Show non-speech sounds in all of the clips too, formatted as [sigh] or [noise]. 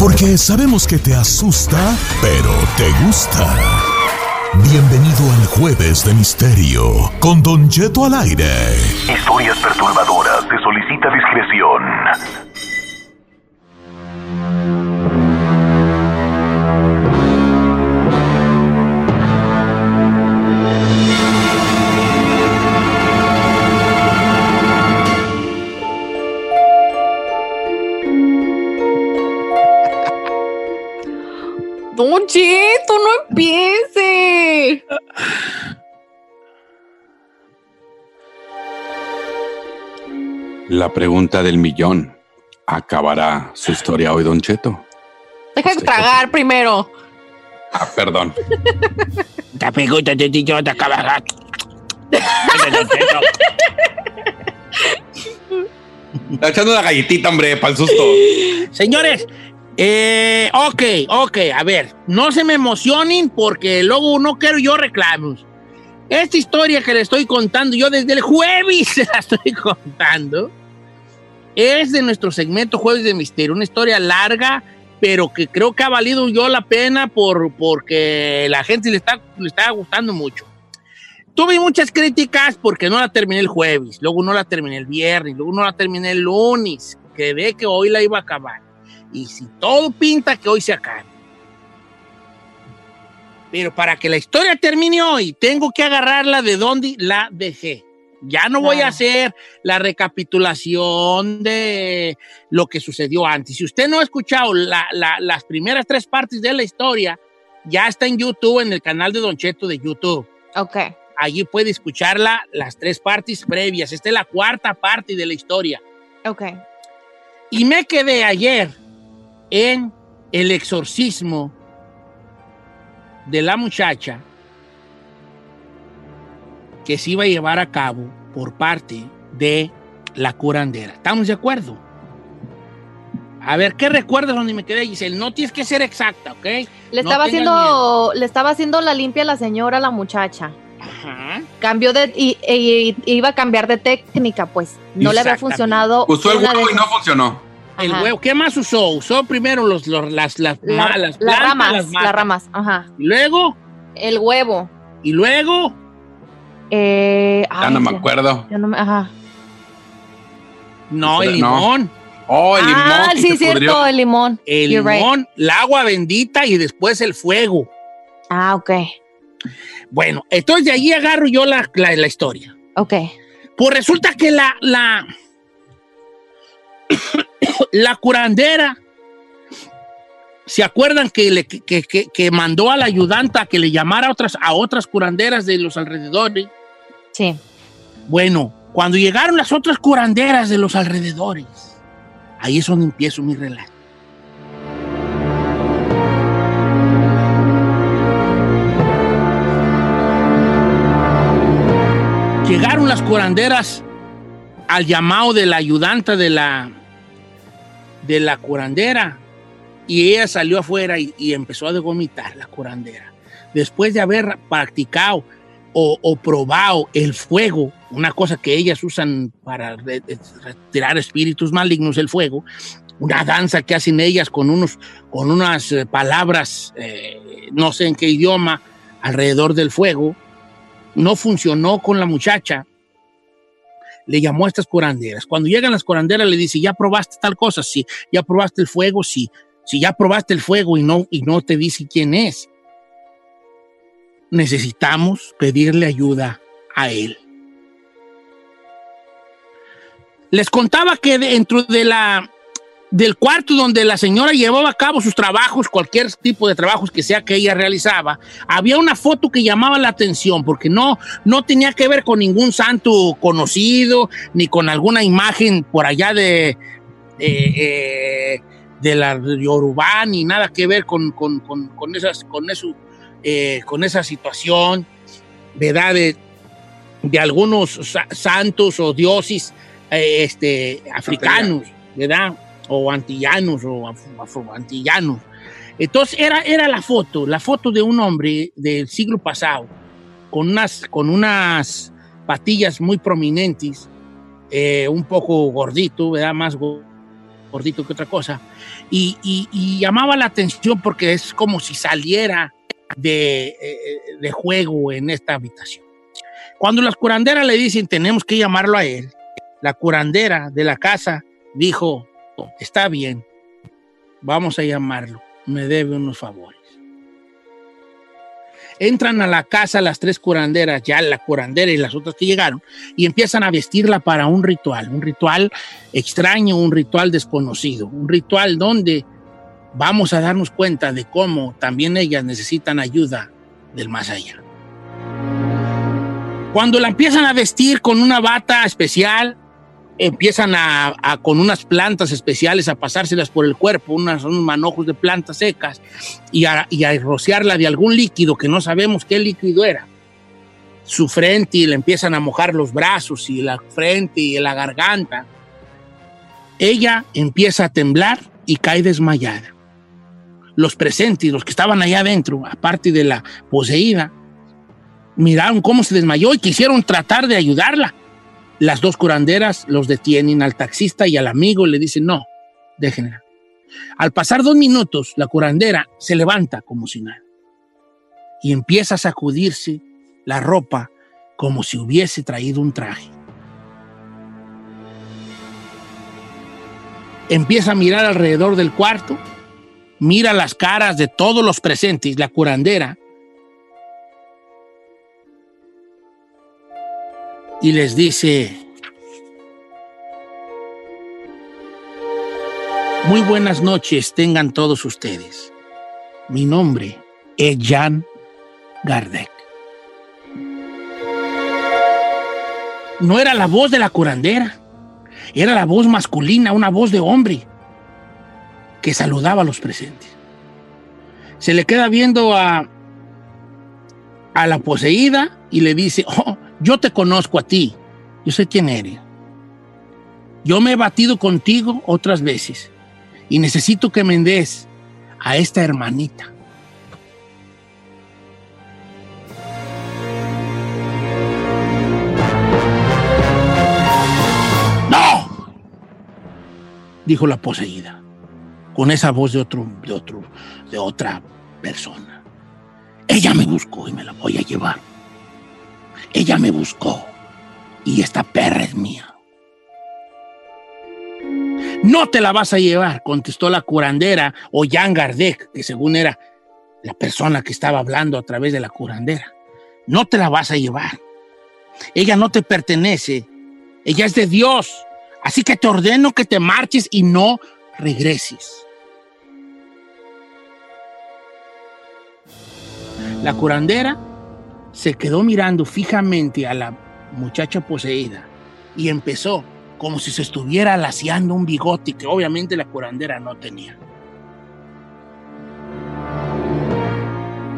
Porque sabemos que te asusta, pero te gusta. Bienvenido al Jueves de Misterio con Don Jeto al aire. Historias perturbadoras. Se solicita discreción. Cheto, no empiece. La pregunta del millón. ¿Acabará su historia hoy, Don Cheto? Deja de tragar primero. Ah, perdón. La pregunta del millón acabará. Está echando una galletita, hombre, para el susto. Señores, eh, ok, ok, a ver, no se me emocionen porque luego no quiero yo reclamos. Esta historia que le estoy contando, yo desde el jueves [laughs] se la estoy contando, es de nuestro segmento Jueves de Misterio, una historia larga, pero que creo que ha valido yo la pena por, porque la gente le está, le está gustando mucho. Tuve muchas críticas porque no la terminé el jueves, luego no la terminé el viernes, luego no la terminé el lunes, que ve que hoy la iba a acabar. Y si todo pinta que hoy se acabe. Pero para que la historia termine hoy, tengo que agarrarla de donde la dejé. Ya no voy a hacer la recapitulación de lo que sucedió antes. Si usted no ha escuchado la- la- las primeras tres partes de la historia, ya está en YouTube, en el canal de Don Cheto de YouTube. Ok. Allí puede escucharla las tres partes previas. Esta es la cuarta parte de la historia. Ok. Y me quedé ayer en el exorcismo de la muchacha que se iba a llevar a cabo por parte de la curandera. ¿Estamos de acuerdo? A ver, ¿qué recuerdas donde me quedé, Giselle? No tienes que ser exacta, ¿ok? Le No estaba haciendo, le estaba haciendo la limpia a la señora, a la muchacha. Ajá. Cambió de, y, y- y iba a cambiar de técnica, pues. No le había funcionado. Usó el huevo y no funcionó. El huevo, ¿qué más usó? Usó primero los, los- las, las, La- ma- las ramas, las ramas, ajá. Y luego, El huevo. y luego, Eh, Ya ay, no me acuerdo. ya no me- ajá. no, el No. limón. Oh, el limón. ah, sí, cierto, pudrió. el limón. El You're right. limón, el agua bendita y después el fuego. Ah, ok. Bueno, entonces de allí agarro yo la, la, la historia. Ok. Pues resulta que la, la, [coughs] la curandera, ¿se acuerdan que, le, que, que- que mandó a la ayudanta que le llamara a otras, a otras curanderas de los alrededores? Sí. Bueno, cuando llegaron las otras curanderas de los alrededores, ahí es donde empiezo mi relato. Llegaron las curanderas al llamado de la ayudanta de la, de la curandera y ella salió afuera y, empezó a vomitar la curandera. Después de haber practicado o, probado el fuego, una cosa que ellas usan para re- retirar espíritus malignos, el fuego, una danza que hacen ellas con, unos, con unas eh, palabras, eh, no sé en qué idioma, alrededor del fuego, no funcionó con la muchacha, le llamó a estas curanderas. Cuando llegan las curanderas le dice, ¿ya probaste tal cosa? Sí. ¿Ya probaste el fuego? Sí. Si ya probaste el fuego y no, y no te dice quién es, necesitamos pedirle ayuda a él. Les contaba que dentro de la, del cuarto donde la señora llevaba a cabo sus trabajos, cualquier tipo de trabajos que sea que ella realizaba, había una foto que llamaba la atención porque no, no tenía que ver con ningún santo conocido ni con alguna imagen por allá de, eh, de la Yorubá ni nada que ver con, con, con, esas, con, eso, eh, con esa situación, ¿verdad? De, de algunos santos o dioses eh, este, africanos, ¿verdad? O antillanos o afroantillanos. Entonces era, era la foto, la foto de un hombre del siglo pasado, con unas, con unas patillas muy prominentes, eh, un poco gordito, ¿verdad? Más gordito que otra cosa. Y, y, llamaba la atención porque es como si saliera de, eh, de juego en esta habitación. Cuando las curanderas le dicen tenemos que llamarlo a él, la curandera de la casa dijo, está bien, vamos a llamarlo, me debe unos favores. Entran a la casa las tres curanderas, ya la curandera y las otras que llegaron, y empiezan a vestirla para un ritual, un ritual extraño, un ritual desconocido, un ritual donde vamos a darnos cuenta de cómo también ellas necesitan ayuda del más allá. Cuando la empiezan a vestir con una bata especial, empiezan a, con unas plantas especiales a pasárselas por el cuerpo, unos manojos de plantas secas, y a, rociarla de algún líquido que no sabemos qué líquido era. Su frente y le empiezan a mojar los brazos y la frente y la garganta. Ella empieza a temblar y cae desmayada. Los presentes, los que estaban allá adentro, aparte de la poseída, miraron cómo se desmayó y quisieron tratar de ayudarla las dos curanderas los detienen al taxista y al amigo y le dicen, no, déjenla. Al pasar dos minutos, la curandera se levanta como si nada y empieza a sacudirse la ropa como si hubiese traído un traje. Empieza a mirar alrededor del cuarto, mira las caras de todos los presentes, la curandera, y les dice, muy buenas noches tengan todos ustedes. Mi nombre es Jan Gardek. No era la voz de la curandera, era la voz masculina, una voz de hombre que saludaba a los presentes. Se le queda viendo a, a la poseída y le dice, oh, yo te conozco a ti, yo sé quién eres. Yo me he batido contigo otras veces y necesito que me des a esta hermanita. ¡No! Dijo la poseída, con esa voz de otro, de otro, de otra persona. Ella me buscó y me la voy a llevar. Ella me buscó y esta perra es mía. No te la vas a llevar, contestó la curandera o Jan Gardek, que según era la persona que estaba hablando a través de la curandera. No te la vas a llevar. Ella no te pertenece. Ella es de Dios. Así que te ordeno que te marches y no regreses. La curandera se quedó mirando fijamente a la muchacha poseída y empezó como si se estuviera laciando un bigote que obviamente la curandera no tenía.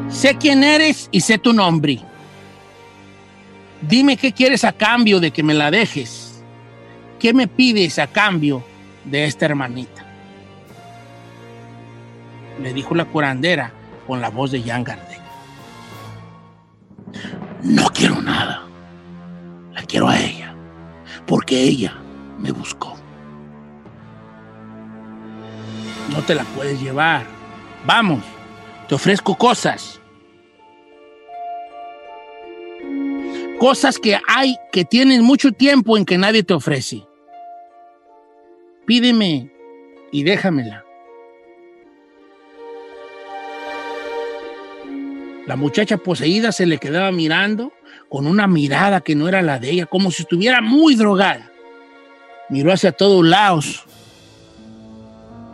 Sé quién eres y sé tu nombre. Dime qué quieres a cambio de que me la dejes. ¿Qué me pides a cambio de esta hermanita? Le dijo la curandera con la voz de Jan no quiero nada. La quiero a ella, porque ella me buscó. No te la puedes llevar. Vamos, te ofrezco cosas. Cosas que hay que tienen mucho tiempo en que nadie te ofrece. Pídeme y déjamela. La muchacha poseída se le quedaba mirando con una mirada que no era la de ella, como si estuviera muy drogada. Miró hacia todos lados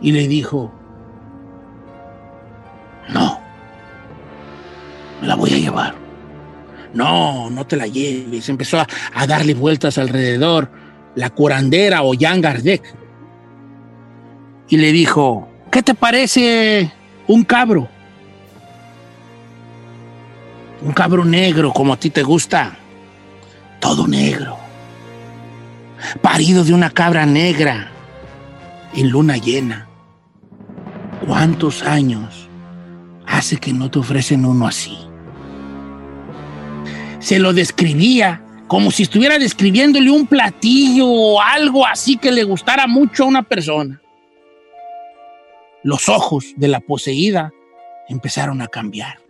y le dijo, no, me la voy a llevar. No, no te la lleves. Empezó a, darle vueltas alrededor la curandera o Jan Gardek. Y le dijo, ¿qué te parece un cabro? Un cabro negro como a ti te gusta. Todo negro. Parido de una cabra negra en luna llena. ¿Cuántos años hace que no te ofrecen uno así? Se lo describía como si estuviera describiéndole un platillo o algo así que le gustara mucho a una persona. Los ojos de la poseída empezaron a cambiar.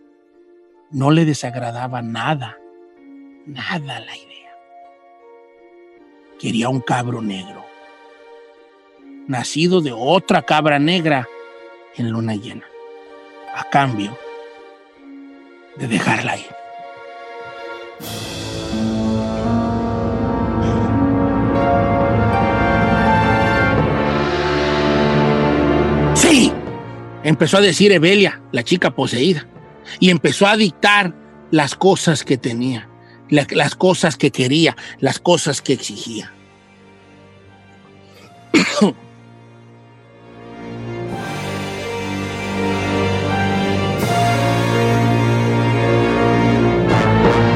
No le desagradaba nada, nada la idea. Quería un cabro negro, nacido de otra cabra negra en luna llena, a cambio de dejarla ir. Sí, empezó a decir Evelia, la chica poseída, y empezó a dictar las cosas que tenía, la- las cosas que quería, las cosas que exigía. [coughs]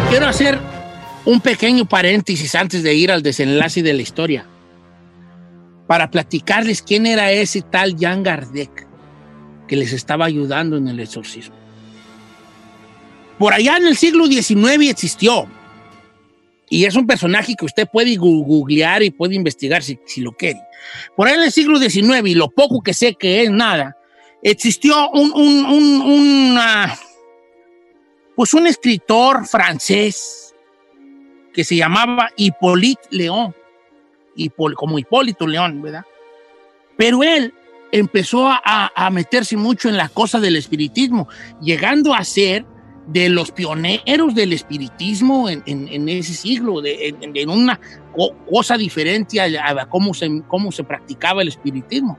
Quiero hacer un pequeño paréntesis antes de ir al desenlace de la historia para platicarles quién era ese tal Jan Gardek que les estaba ayudando en el exorcismo. Por allá en el siglo XIX existió, y es un personaje que usted puede googlear y puede investigar si, lo quiere. Por ahí en el siglo XIX, y lo poco que sé que es nada, existió un, un, un- pues un escritor francés que se llamaba Hippolyte León, como Hipólito León, ¿verdad? Pero él empezó a, a meterse mucho en la cosa del espiritismo, llegando a ser de los pioneros del espiritismo en, en- ese siglo, de, en, una co- cosa diferente a, cómo, se, cómo se practicaba el espiritismo.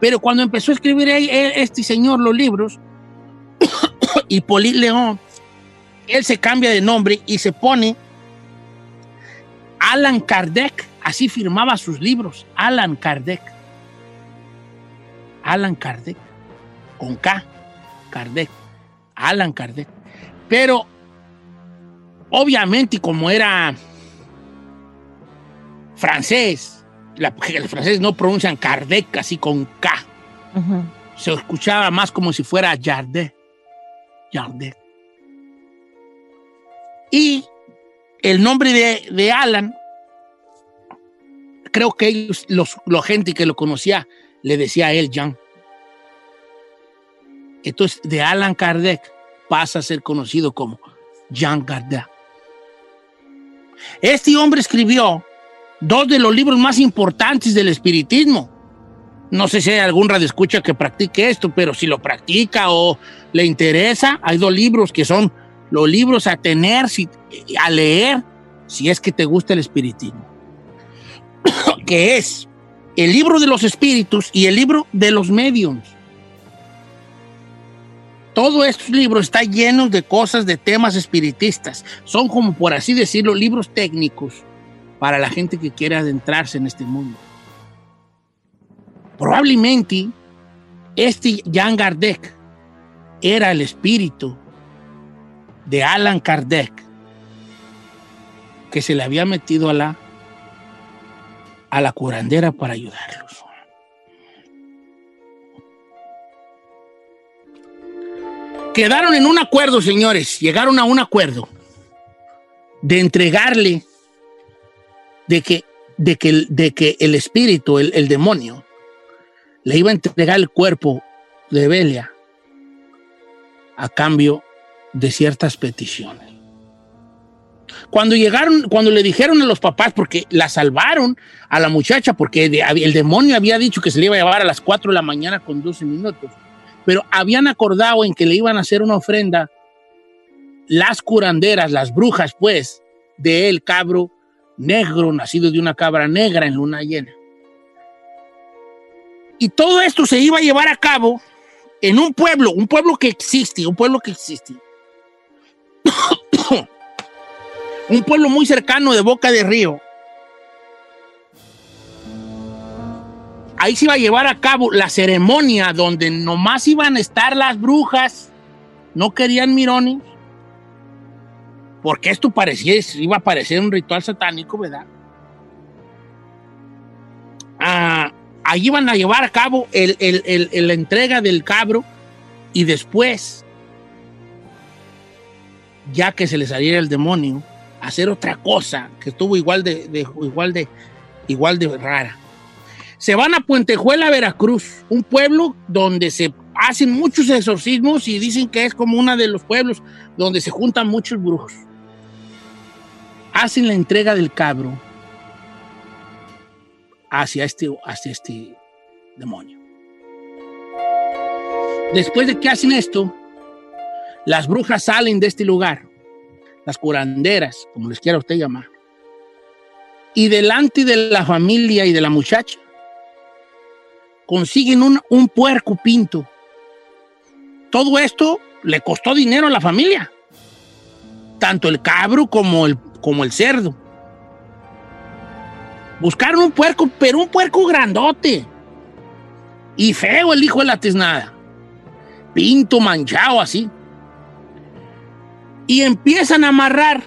Pero cuando empezó a escribir él- él- este señor los libros, [coughs] Hipólito León, él se cambia de nombre y se pone Alan Kardec, así firmaba sus libros, Alan Kardec. Alan Kardec, con K, Kardec, Alan Kardec. Pero, obviamente, como era francés, la- los franceses no pronuncian Kardec así con K. Se escuchaba más como si fuera Jardin. Jardin. Y el nombre de, de Alan, creo que ellos, los, la gente que lo conocía, le decía a él Jean. Entonces, de Alan Kardec pasa a ser conocido como Jean Kardec. Este hombre escribió dos de los libros más importantes del espiritismo. No sé si hay algún radioescucha que practique esto, pero si lo practica o le interesa, hay dos libros que son los libros a tener, si- a leer, si es que te gusta el espiritismo. [coughs] que es el libro de los espíritus y el libro de los mediums. Todos estos libros están llenos de cosas, de temas espiritistas. Son como, por así decirlo, libros técnicos para la gente que quiere adentrarse en este mundo. Probablemente este Jan Kardec era el espíritu de Alan Kardec que se le había metido a la a la curandera para ayudarlos. Quedaron en un acuerdo, señores, llegaron a un acuerdo de entregarle de que, de que, de que el espíritu, el, el demonio, le iba a entregar el cuerpo de Belia a cambio de ciertas peticiones. Cuando llegaron, cuando le dijeron a los papás, porque la salvaron a la muchacha, porque el demonio había dicho que se le iba a llevar a las 4 de la mañana con 12 minutos, pero habían acordado en que le iban a hacer una ofrenda las curanderas, las brujas, pues, del cabro negro, nacido de una cabra negra en luna llena. Y todo esto se iba a llevar a cabo en un pueblo, un pueblo que existe, un pueblo que existe. [coughs] un pueblo muy cercano de Boca de Río. Ahí se iba a llevar a cabo la ceremonia donde nomás iban a estar las brujas. No querían mirones. Porque esto parecía, iba a parecer un ritual satánico, ¿verdad? Ah, ahí iban a llevar a cabo la entrega del cabro y después, ya que se le saliera el demonio, hacer otra cosa que estuvo igual de, igual de, igual de rara. Se van a Puentejuela, Veracruz, un pueblo donde se hacen muchos exorcismos y dicen que es como uno de los pueblos donde se juntan muchos brujos. Hacen la entrega del cabro hacia este, hacia este demonio. Después de que hacen esto, las brujas salen de este lugar, las curanderas, como les quiera usted llamar, y delante de la familia y de la muchacha, consiguen un, un puerco pinto. Todo esto le costó dinero a la familia, tanto el cabro como el, como el cerdo. Buscaron un puerco, pero un puerco grandote. Y feo el hijo de la tiznada. Pinto, manchado así. Y empiezan a amarrar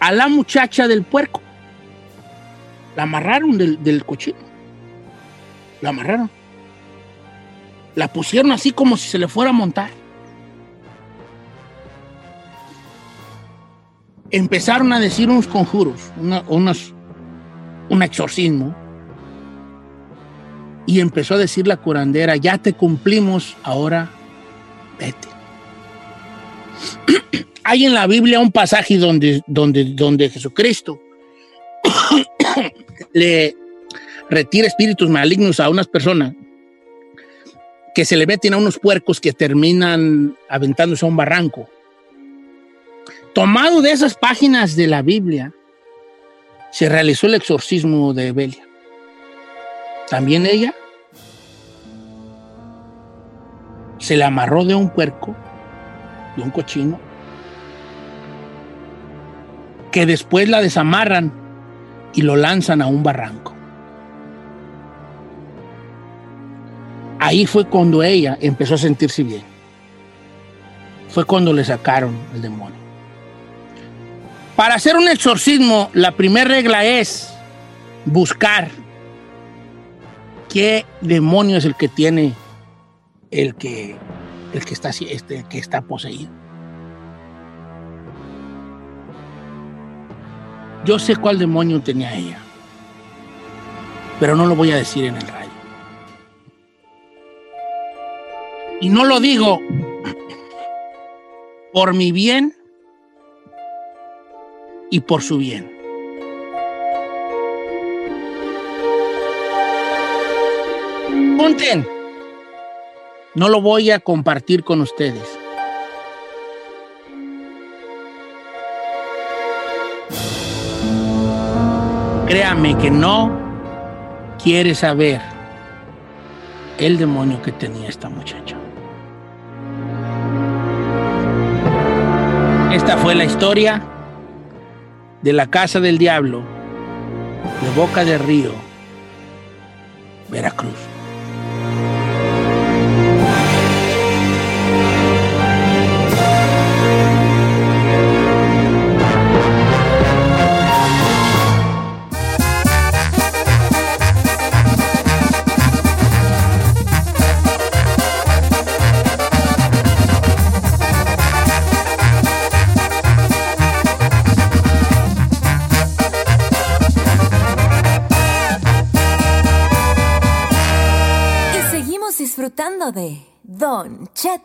a la muchacha del puerco. La amarraron del, del cochino. La amarraron. La pusieron así como si se le fuera a montar. Empezaron a decir unos conjuros, unos un exorcismo. Y empezó a decir la curandera, ya te cumplimos, ahora vete. [clears throat] Hay en la Biblia un pasaje donde, donde, donde Jesucristo [coughs] le retira espíritus malignos a unas personas que se le meten a unos puercos que terminan aventándose a un barranco. Tomado de esas páginas de la Biblia, se realizó el exorcismo de Belia. También ella se le amarró de un puerco, de un cochino, que después la desamarran y lo lanzan a un barranco. Ahí fue cuando ella empezó a sentirse bien. Fue cuando le sacaron el demonio. Para hacer un exorcismo, la primera regla es buscar qué demonio es el que tiene el que, el que, está, este, que está poseído. Yo sé cuál demonio tenía ella, pero no lo voy a decir en el radio. Y no lo digo por mi bien y por su bien. Punten. No lo voy a compartir con ustedes. Créame que no quiere saber el demonio que tenía esta muchacha. Esta fue la historia de la Casa del Diablo, de Boca de Río, Veracruz.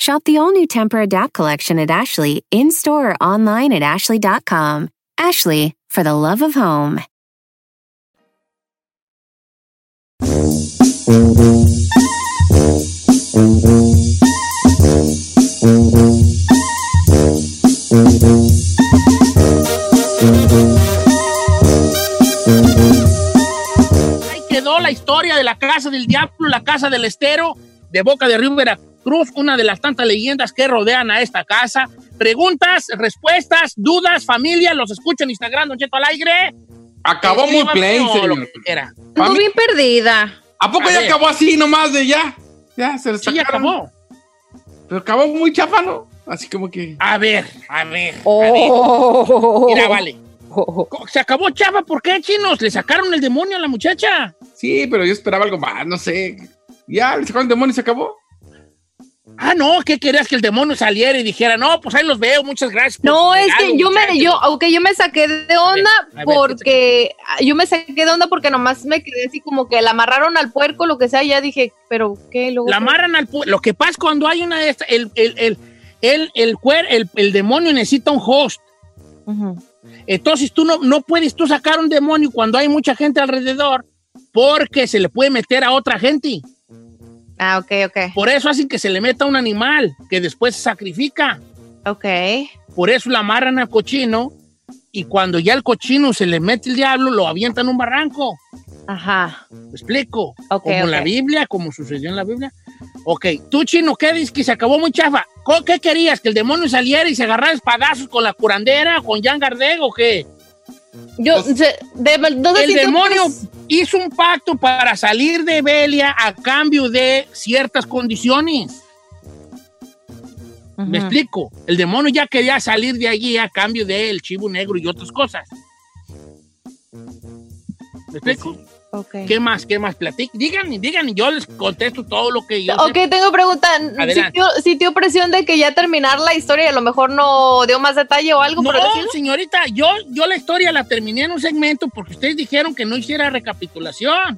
Shop the all new Temper Adapt collection at Ashley in store or online at ashley.com. Ashley, for the love of home. Ahí quedó la historia de la casa del diablo, la casa del estero, de Boca de Río Veracruz, una de las tantas leyendas que rodean a esta casa. Preguntas, respuestas, dudas, familia, los escucho en Instagram, Don Cheto al aire. Acabó muy plain, señor. Ando bien perdida. ¿A poco A ya ver. acabó así nomás de ya? Ya, se les Sí, ya acabó. Pero acabó muy chafa, ¿no? Así como que... A ver, a ver. Oh. Mira, vale. [laughs] Se acabó Chava, ¿por qué, chinos? ¿Le sacaron el demonio a la muchacha? Sí, pero yo esperaba algo más, no sé. Ya, le sacaron el demonio y se acabó. Ah, no, ¿qué querías que el demonio saliera y dijera? No, pues ahí los veo, muchas gracias. No, es que yo me, muchachos"? yo, aunque yo me saqué de onda ver, porque yo me saqué de onda porque nomás me quedé así como que la amarraron al puerco, lo que sea, y ya dije, pero qué, luego. La amarran al pu- Lo que pasa cuando hay una de estas, el, el, el, el, el, el, el demonio necesita un host. Entonces tú no, no puedes tú sacar un demonio cuando hay mucha gente alrededor porque se le puede meter a otra gente. Ah, ok, ok. Por eso hacen que se le meta un animal que después se sacrifica. Ok. Por eso la amarran al cochino y cuando ya el cochino se le mete el diablo, lo avientan a un barranco. Ajá. ¿Me explico? Ok, como en la. Biblia, como sucedió en la Biblia. Ok, tú chino, ¿qué dices que se acabó muy chafa? ¿Co- ¿Qué querías? ¿Que el demonio saliera y se agarrara espadazos con la curandera, con Jan Gardeg o qué? Yo, se- de, ¿dónde El demonio pues- hizo un pacto para salir de Belia a cambio de ciertas condiciones. ¿Me explico? El demonio ya quería salir de allí a cambio del chivo negro y otras cosas. ¿Me explico? Ok. ¿Qué más? ¿Qué más? Platic. Digan, digan, y yo les contesto todo lo que yo sé. Ok, tengo pregunta. ¿Sintió, sintió presión de que ya terminar la historia y a lo mejor no dio más detalle o algo No, por señorita, yo, yo la historia la terminé en un segmento porque ustedes dijeron que no hiciera recapitulación.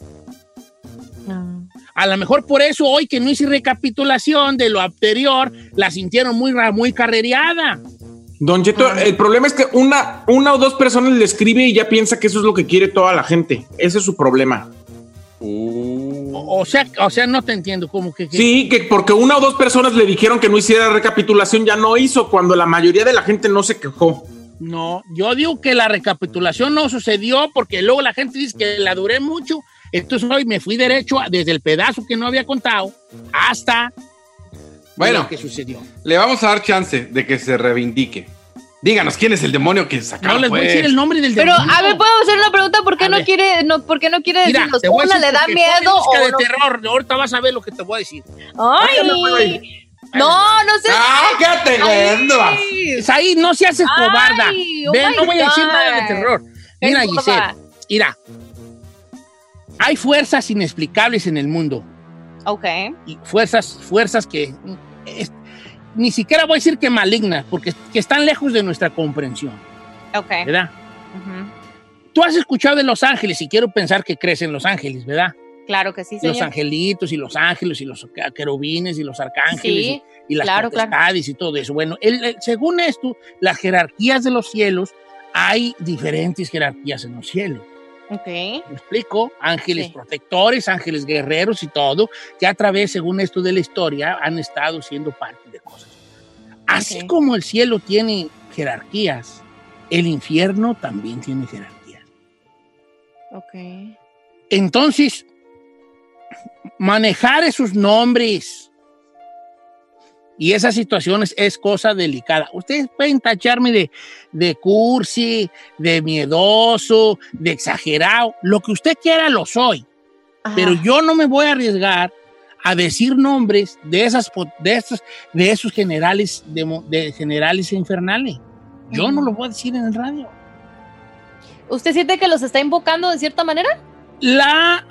A lo mejor por eso hoy que no hice recapitulación de lo anterior, la sintieron muy, ra- muy carrereada. Don Cheto, el problema es que una, una o dos personas le escribe y ya piensa que eso es lo que quiere toda la gente. Ese es su problema. O, o sea, o sea, no te entiendo cómo que... que- Sí, que porque una o dos personas le dijeron que no hiciera recapitulación, ya no hizo, cuando la mayoría de la gente no se quejó. No, yo digo que la recapitulación no sucedió porque luego la gente dice que la duré mucho. Entonces hoy me fui derecho a- desde el pedazo que no había contado hasta Bueno. lo que sucedió. Le vamos a dar chance de que se reivindique. Díganos quién es el demonio que sacaron. No les voy a pues? decir el nombre del Pero, demonio. a ver, ¿puedo hacer una pregunta? ¿Por qué A no ver. quiere, no, por qué no quiere Mira, decirnos? ¿Una le da miedo o de no? terror. Ahorita vas a ver lo que te voy a decir. Ay, No, no sé. ¡Ah, quédate viendo! Ahí no se hace cobarda. Ay, oh Ven, no voy a decir nada de terror. Mira. Giselle, mira. Hay fuerzas inexplicables en el mundo. Ok. Y fuerzas, fuerzas que es- ni siquiera voy a decir que malignas, porque que están lejos de nuestra comprensión, Ok. ¿verdad? Tú has escuchado de los ángeles y quiero pensar que crees en los ángeles, ¿verdad? Claro que sí, los señor. angelitos y los ángeles y los querubines y los arcángeles Sí, y, y las claro, y todo eso. Bueno, el- el- según esto, las jerarquías de los cielos, hay diferentes jerarquías en los cielos. Ok. ¿Me explico? Ángeles Sí. protectores, ángeles guerreros y todo, que a través, según esto de la historia, han estado siendo parte de cosas. Así como el cielo tiene jerarquías, el infierno también tiene jerarquías. Ok. Entonces, manejar esos nombres y esas situaciones es cosa delicada. Ustedes pueden tacharme de, de cursi, de miedoso, de exagerado, lo que usted quiera lo soy, Ajá. pero yo no me voy a arriesgar a decir nombres de esas de esos de esos generales de generales infernales. Yo no lo voy a decir en el radio. ¿Usted siente que los está invocando de cierta manera? la,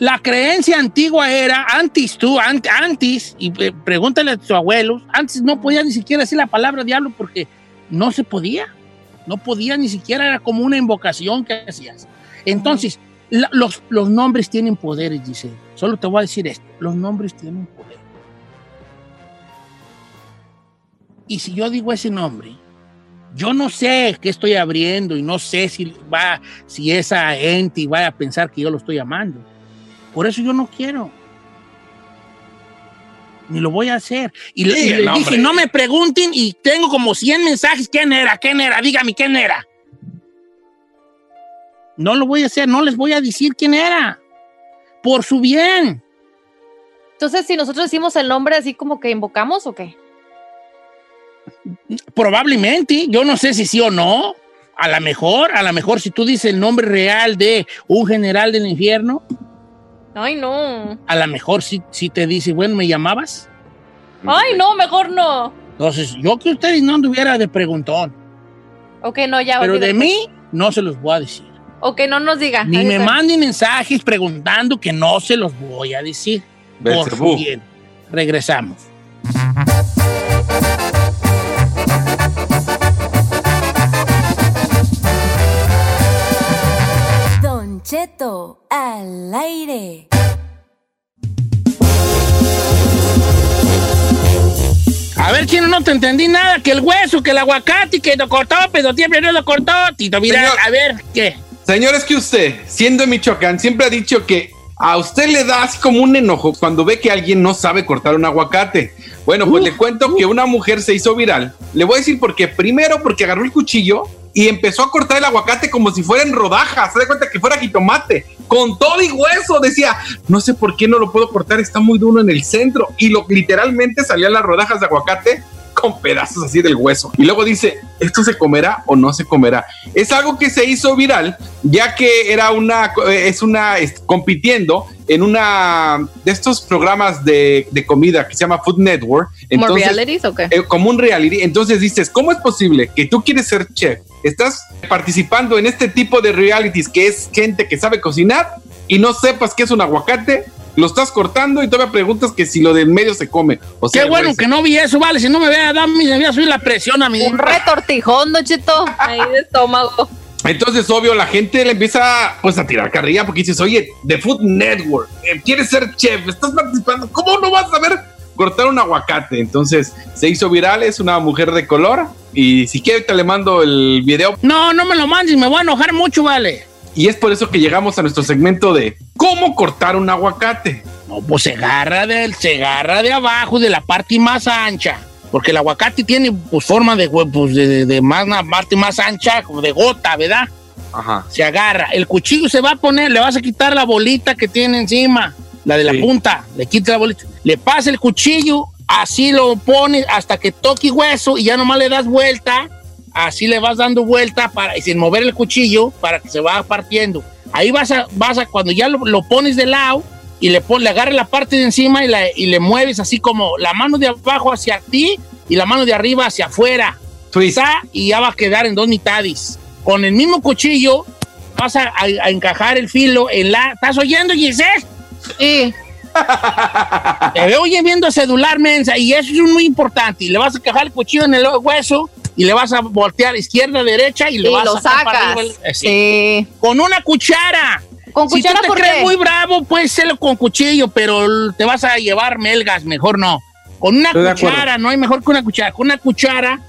la creencia antigua era, antes tú, ant- antes, y eh, pregúntale a tus abuelos, antes no podía ni siquiera decir la palabra diablo porque no se podía. No podía ni siquiera, era como una invocación que hacías. Entonces, los, los nombres tienen poderes, dice. Solo te voy a decir esto, los nombres tienen poder. Y si yo digo ese nombre, yo no sé qué estoy abriendo y no sé si va, si esa ente va a pensar que yo lo estoy amando. Por eso yo no quiero. Ni lo voy a hacer. Y, le- Sí, y dije, no me pregunten y tengo como 100 mensajes. ¿Quién era? ¿Quién era? Dígame quién era. No lo voy a hacer, no les voy a decir quién era. Por su bien. Entonces, si nosotros decimos el nombre así como que invocamos o qué? Probablemente, yo no sé si sí o no. A lo mejor, a lo mejor si tú dices el nombre real de un general del infierno, Ay, no. a lo mejor sí, sí te dice, bueno, ¿me llamabas? Ay, no, mejor no. Entonces, yo que ustedes no anduviera de preguntón, Ok, no, ya. pero de mí no se los voy a decir. Ok, no nos diga. Ni me manden mensajes preguntando que no se los voy a decir. Por bien. Regresamos. Cheto al aire. A ver, chino, no te entendí nada. Que el hueso, que el aguacate, que lo cortó, pero siempre no lo cortó. Tito, mira, Señor. a ver, ¿qué? Señor, es que usted, siendo de Michoacán, siempre ha dicho que a usted le da así como un enojo cuando ve que alguien no sabe cortar un aguacate. Bueno, pues le cuento que una mujer se hizo viral. Le voy a decir por qué. Primero, porque agarró el cuchillo y empezó a cortar el aguacate como si fuera en rodajas. Se da cuenta que fuera jitomate. Con todo y hueso. Decía, no sé por qué no lo puedo cortar, está muy duro en el centro. Y lo literalmente salían las rodajas de aguacate con pedazos así del hueso. Y luego dice, ¿esto se comerá o no se comerá? Es algo que se hizo viral, ya que era una, es una, es- compitiendo en una de estos programas de, de comida que se llama Food Network. ¿Como Entonces, realities o qué? eh, como un reality. Entonces dices, ¿cómo es posible que tú quieres ser chef? Estás participando en este tipo de realities que es gente que sabe cocinar y no sepas qué es un aguacate, lo estás cortando y todavía preguntas que si lo del medio se come. O sea, Qué bueno güey, que no vi eso, vale. Si no me vea, dame, me voy a subir la presión a mi. Un retortijón, Don Cheto. Ahí de estómago. Entonces, obvio, la gente le empieza pues a tirar carrilla porque dices, oye, de Food Network, eh, quieres ser chef, estás participando, ¿cómo no vas a saber cortar un aguacate? Entonces, se hizo viral, es una mujer de color y si quieres te le mando el video. No, no me lo mandes, me voy a enojar mucho, vale. Y es por eso que llegamos a nuestro segmento de cómo cortar un aguacate. No, pues se agarra, del, se agarra de abajo, de la parte más ancha. Porque el aguacate tiene pues, forma de, pues, de, de- de más, una parte más ancha, como de gota, ¿verdad? Ajá. Se agarra. El cuchillo se va a poner, le vas a quitar la bolita que tiene encima, la de la Sí. punta. Le quita la bolita. Le pasa el cuchillo, así lo pones hasta que toque hueso y ya nomás le das vuelta. Así le vas dando vuelta para, y sin mover el cuchillo para que se vaya partiendo. Ahí vas a, vas a cuando ya lo, lo pones de lado, y le pones, le agarras la parte de encima y, la- y le mueves así como la mano de abajo hacia ti y la mano de arriba hacia afuera. Sa, Y ya va a quedar en dos mitades. Con el mismo cuchillo vas a, a- a encajar el filo en la... ¿Estás oyendo, Giselle? Sí. [laughs] Te veo oye, viendo celular, mensa, y eso es muy importante. Y le vas a encajar el cuchillo en el hueso y le vas a voltear izquierda, derecha y le Y vas lo a sacar para sacas. así. Con una cuchara. ¿Con si cuchara tú te por crees qué? muy bravo, puedes hacerlo con cuchillo, pero te vas a llevar melgas, mejor no. Con una Estoy cuchara, no hay mejor que una cuchara. Con una cuchara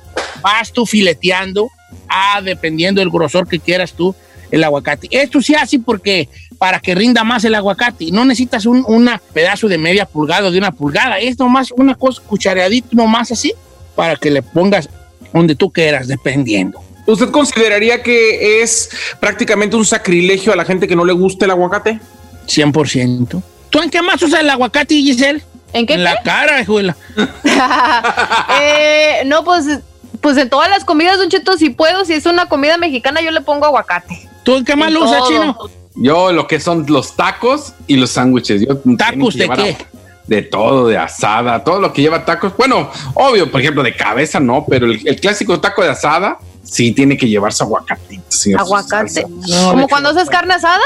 vas tú fileteando, ah, dependiendo del grosor que quieras tú, el aguacate. Esto se hace porque para que rinda más el aguacate. No necesitas un una pedazo de media pulgada o de una pulgada. Es nomás una cosa cuchareadito, nomás así, para que le pongas donde tú quieras, dependiendo. ¿Usted consideraría que es prácticamente un sacrilegio a la gente que no le gusta el aguacate? 100%. ¿Tú en qué más usas el aguacate, Giselle? ¿En qué? En la qué? cara, hijuela. [laughs] Eh, no, pues, pues en todas las comidas, Don Cheto, si puedo, si es una comida mexicana, yo le pongo aguacate. ¿Tú en qué más En lo usas, chino? Yo lo que son los tacos y los sándwiches. Yo ¿Tacos de qué? De todo, de asada, todo lo que lleva tacos. Bueno, obvio, por ejemplo, de cabeza no, pero el, el clásico taco de asada sí tiene que llevarse aguacatito. sí, Aguacate. Como cuando haces carne asada.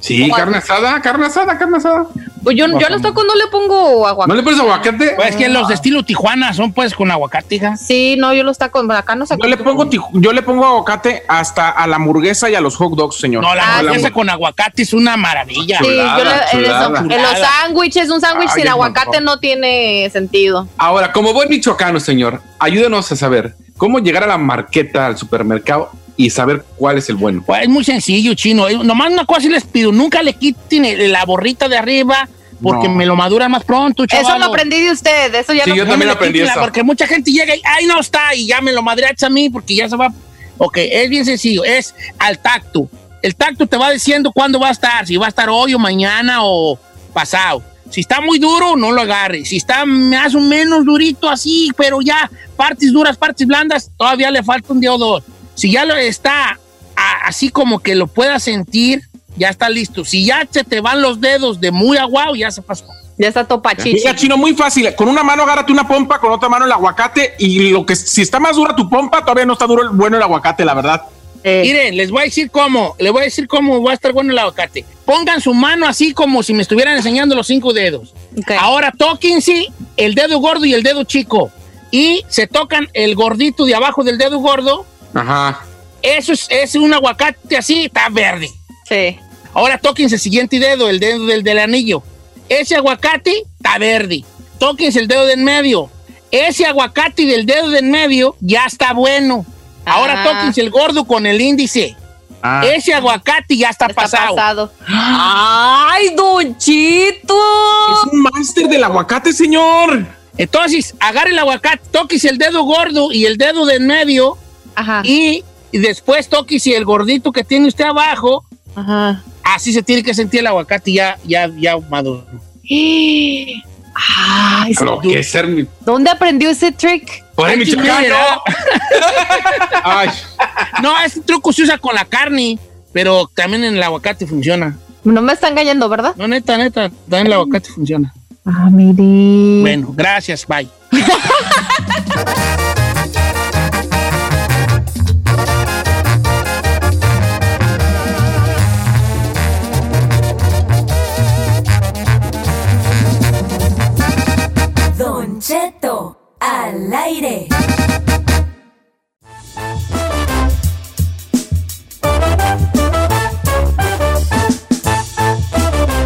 Sí, carne asada, carne asada, carne asada. Pues yo, yo a los tacos no le pongo aguacate. ¿No le pones aguacate? Pues es que los de estilo Tijuana son pues con aguacate, hija. Sí, no, yo los tacos, acá no se Yo le pongo yo le pongo aguacate hasta a la hamburguesa y a los hot dogs, señor. No, la Ah, hamburguesa sí. con aguacate es una maravilla. Sí, yo le- en, chulada. eso- en los sándwiches, un sándwich sin aguacate antojó. no tiene sentido. Ahora, como buen michoacano, señor, ayúdenos a saber cómo llegar a la marqueta al supermercado y saber cuál es el bueno. Pues es muy sencillo, chino. Nomás una cosa sí les pido, nunca le quiten la borrita de arriba porque No. me lo madura más pronto, chaval. Eso lo aprendí de usted, eso ya Sí, no yo también aprendí eso. Porque mucha gente llega y, ay, no está, y ya me lo madreaste a mí porque ya se va. Ok, es bien sencillo, es al tacto. El tacto te va diciendo cuándo va a estar, si va a estar hoy o mañana o pasado. Si está muy duro, no lo agarres. Si está más o menos durito así, pero ya partes duras, partes blandas, todavía le falta un día o dos. Si ya lo está a- así como que lo puedas sentir, ya está listo. Si ya se te van los dedos de muy aguado, ya se pasó. Ya está topachichi. Mira, chino, muy fácil. Con una mano agárrate una pompa, con otra mano el aguacate y lo que si está más dura tu pompa, todavía no está duro el bueno el aguacate, la verdad. Eh, Miren, les voy a decir cómo, les voy a decir cómo va a estar bueno el aguacate. Pongan su mano así como si me estuvieran enseñando los cinco dedos. ok. Ahora tóquense el dedo gordo y el dedo chico. Y se tocan el gordito de abajo del dedo gordo. Ajá. Eso es, es un aguacate así, está verde. Sí. Ahora tóquense el siguiente dedo, el dedo del, del anillo. Ese aguacate está verde. Tóquense el dedo del medio. Ese aguacate del dedo del medio ya está bueno. Ahora Ah. tóquense el gordo con el índice. Ah. Ese aguacate ya está, Está pasado. pasado. ¡Ay, Don Chito! Es un máster del aguacate, señor. Entonces, agarre el aguacate, tóquese el dedo gordo y el dedo del medio Ajá. y, y después tóquese el gordito que tiene usted abajo. Ajá. Así se tiene que sentir el aguacate ya, ya, ya maduro. [gasps] Ay, Lo que es ser mi. ¿Dónde aprendió ese trick? Por el michoacano. [laughs] Ay, No, este truco se usa con la carne, pero también en el aguacate funciona. No me está engañando, ¿verdad? No, neta, neta, también el aguacate funciona. Ah, mire. Bueno, gracias, bye. [laughs] al aire.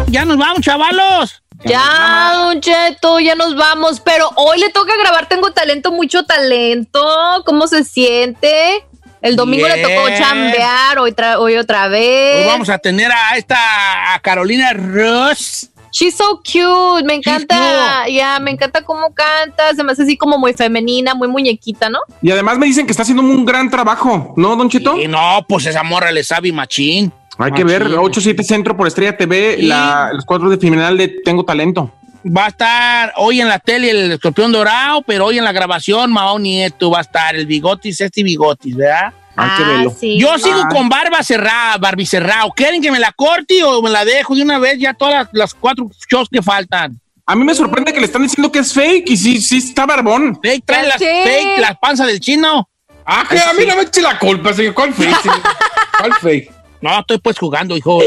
Ya nos vamos, chavalos. Ya, Don Cheto, ya nos vamos. Pero hoy le toca grabar Tengo Talento, mucho talento. ¿Cómo se siente? El domingo le tocó chambear, hoy, hoy otra vez. Hoy vamos a tener a esta a Carolina Ross. She's so cute, me encanta, cute. ya, me encanta cómo canta, se me hace así como muy femenina, muy muñequita, ¿no? Y además me dicen que está haciendo un gran trabajo, ¿no, Don Cheto? Y no, pues esa morra le sabe machín. Hay que ver, Machín. 8-7 Centro por Estrella TV, Sí. la- los cuadros de final de Tengo Talento. Va a estar hoy en la tele el escorpión dorado, pero hoy en la grabación Mao Nieto va a estar el bigotis, este bigotis, ¿verdad? Hay que Ah, verlo. sí. Yo sigo Ah. con barba cerrada, Barbie cerrado. ¿Quieren que me la corte o me la dejo de una vez ya todas las, las cuatro shows que faltan? A mí me sorprende que le están diciendo que es fake y sí, sí está barbón. Fake, trae Ya las fake, las panzas del chino. Ah, que a mí no me eche la culpa, señor. ¿Cuál fake? señor? [laughs] ¿Cuál fake? No, estoy pues jugando, hijo.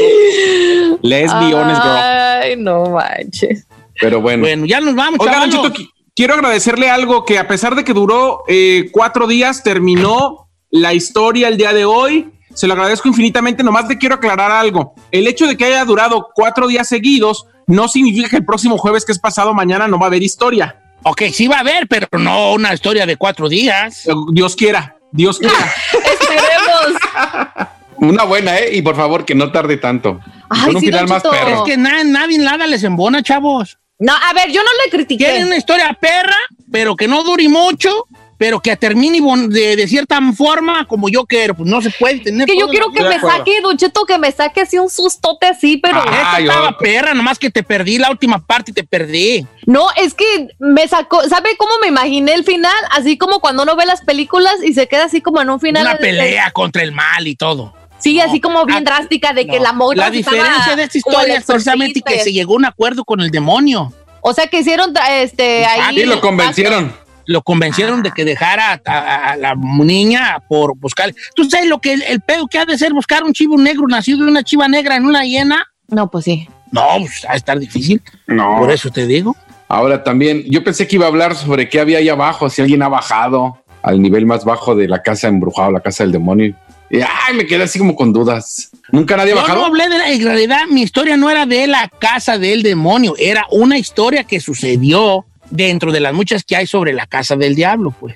Lesbiones, girl. Ay, no manches. Pero bueno. Bueno, ya nos vamos, Oiga, Don chavalo. Cheto, qui- quiero agradecerle algo que a pesar de que duró eh, cuatro días, terminó la historia el día de hoy. Se lo agradezco infinitamente. Nomás le quiero aclarar algo. El hecho de que haya durado cuatro días seguidos no significa que el próximo jueves, que es pasado mañana, no va a haber historia. Ok, sí va a haber, pero no una historia de cuatro días. Eh, Dios quiera, Dios quiera. [laughs] Esperemos. Una buena, ¿eh? Y por favor, que no tarde tanto. Ay, con un sí, final Don más Cheto. perro. Es que na- nadie nada les embona, chavos. No, a ver, yo no le critiqué. Quieren una historia perra, pero que no dure mucho, pero que termine de, de cierta forma como yo quiero. Pues no se puede tener. que yo quiero que me saque, Don Cheto, que me saque así un sustote así, pero. Esta Ay, estaba perra, nomás que te perdí la última parte y te perdí. No, es que me sacó, ¿sabe cómo me imaginé el final? Así como cuando uno ve las películas y se queda así como en un final. Una de- pelea contra el mal y todo. Sí, así como bien Ah, drástica de que No. la morra La diferencia de esta historia es precisamente que y se llegó a un acuerdo con el demonio. O sea, que hicieron tra- este ahí. Sí, lo convencieron. Lo convencieron de que dejara a, a- a la niña por buscar. ¿Tú sabes lo que el, el pedo que ha de ser buscar un chivo negro nacido de una chiva negra en una hiena? No, pues sí. No, pues va a estar difícil. No. Por eso te digo. Ahora también, yo pensé que iba a hablar sobre qué había ahí abajo, si alguien ha bajado al nivel más bajo de la casa embrujada, la casa del demonio. Y ay, me quedé así como con dudas. ¿Nunca nadie ha Yo bajado? no hablé de la, en realidad mi historia no era de la casa del demonio, era una historia que sucedió dentro de las muchas que hay sobre la casa del diablo, pues.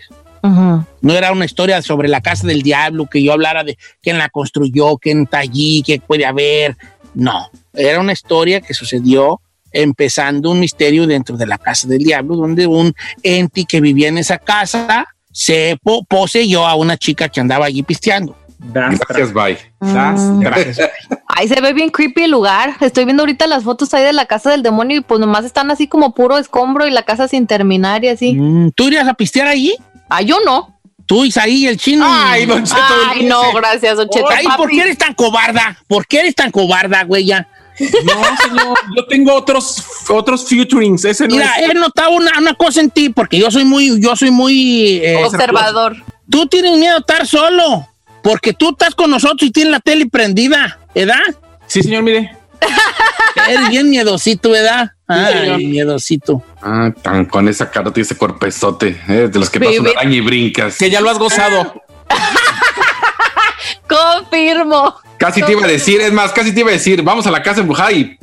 No era una historia sobre la casa del diablo, que yo hablara de quién la construyó, quién está allí, qué puede haber. No, era una historia que sucedió empezando un misterio dentro de la casa del diablo, donde un ente que vivía en esa casa se po- poseyó a una chica que andaba allí pisteando. Gracias, bye. Gracias. Ay, se ve bien creepy el lugar. Estoy viendo ahorita las fotos ahí de la casa del demonio y pues nomás están así como puro escombro y la casa sin terminar y así. Mm, ¿Tú irías a pistear allí? Ah, yo no. Tú, Isaí, el chino. Ay, Don Cheto, Ay, no, gracias, Don Cheto. Ay, ¿por qué eres tan cobarda? ¿Por qué eres tan cobarda, güey? ya? No, señor, yo tengo otros, otros futurings. Ese no Mira, es. he notado una, una cosa en ti, porque yo soy muy, yo soy muy... eh, Observador. tú tienes miedo a estar solo, porque tú estás con nosotros y tienes la tele prendida, ¿verdad? Sí, señor, mire. Eres bien miedosito, ¿verdad? Ay, miedosito. Ah, tan con esa cara y ese cuerpezote, eh, de los que pasa una Baby. araña y brincas. Que ya lo has gozado. [laughs] Confirmo. Casi te iba a decir, es más, casi te iba a decir, vamos a la casa embrujada y.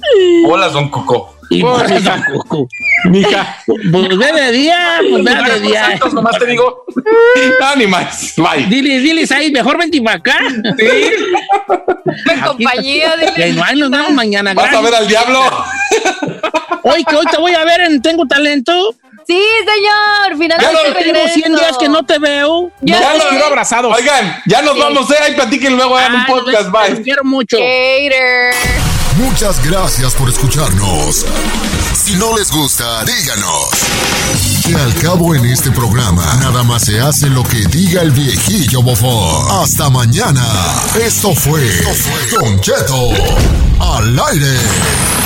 Hola, Don Coco. Y pues, [laughs] mija. Pues ve de día, pues ve de día. Santos, nomás te digo. No, [laughs] ni más. Bye. Dile, diles ahí, mejor vente para acá. [laughs] En compañía de. Hay, nos vemos mañana. Vas a ver al diablo. Hoy que hoy te voy a ver en Tengo Talento. Sí, señor. Finalmente Ya lo Tengo 100 días que no te veo. Ya los quiero abrazados. Oigan, ya nos vamos, eh. Ahí platiquen luego, hagan un Ay, podcast. los Bye. quiero mucho. Hater. Muchas gracias por escucharnos. Si no les gusta, díganos. Que al cabo en este programa, nada más se hace lo que diga el viejillo bofón. Hasta mañana. Esto fue Don Cheto al aire.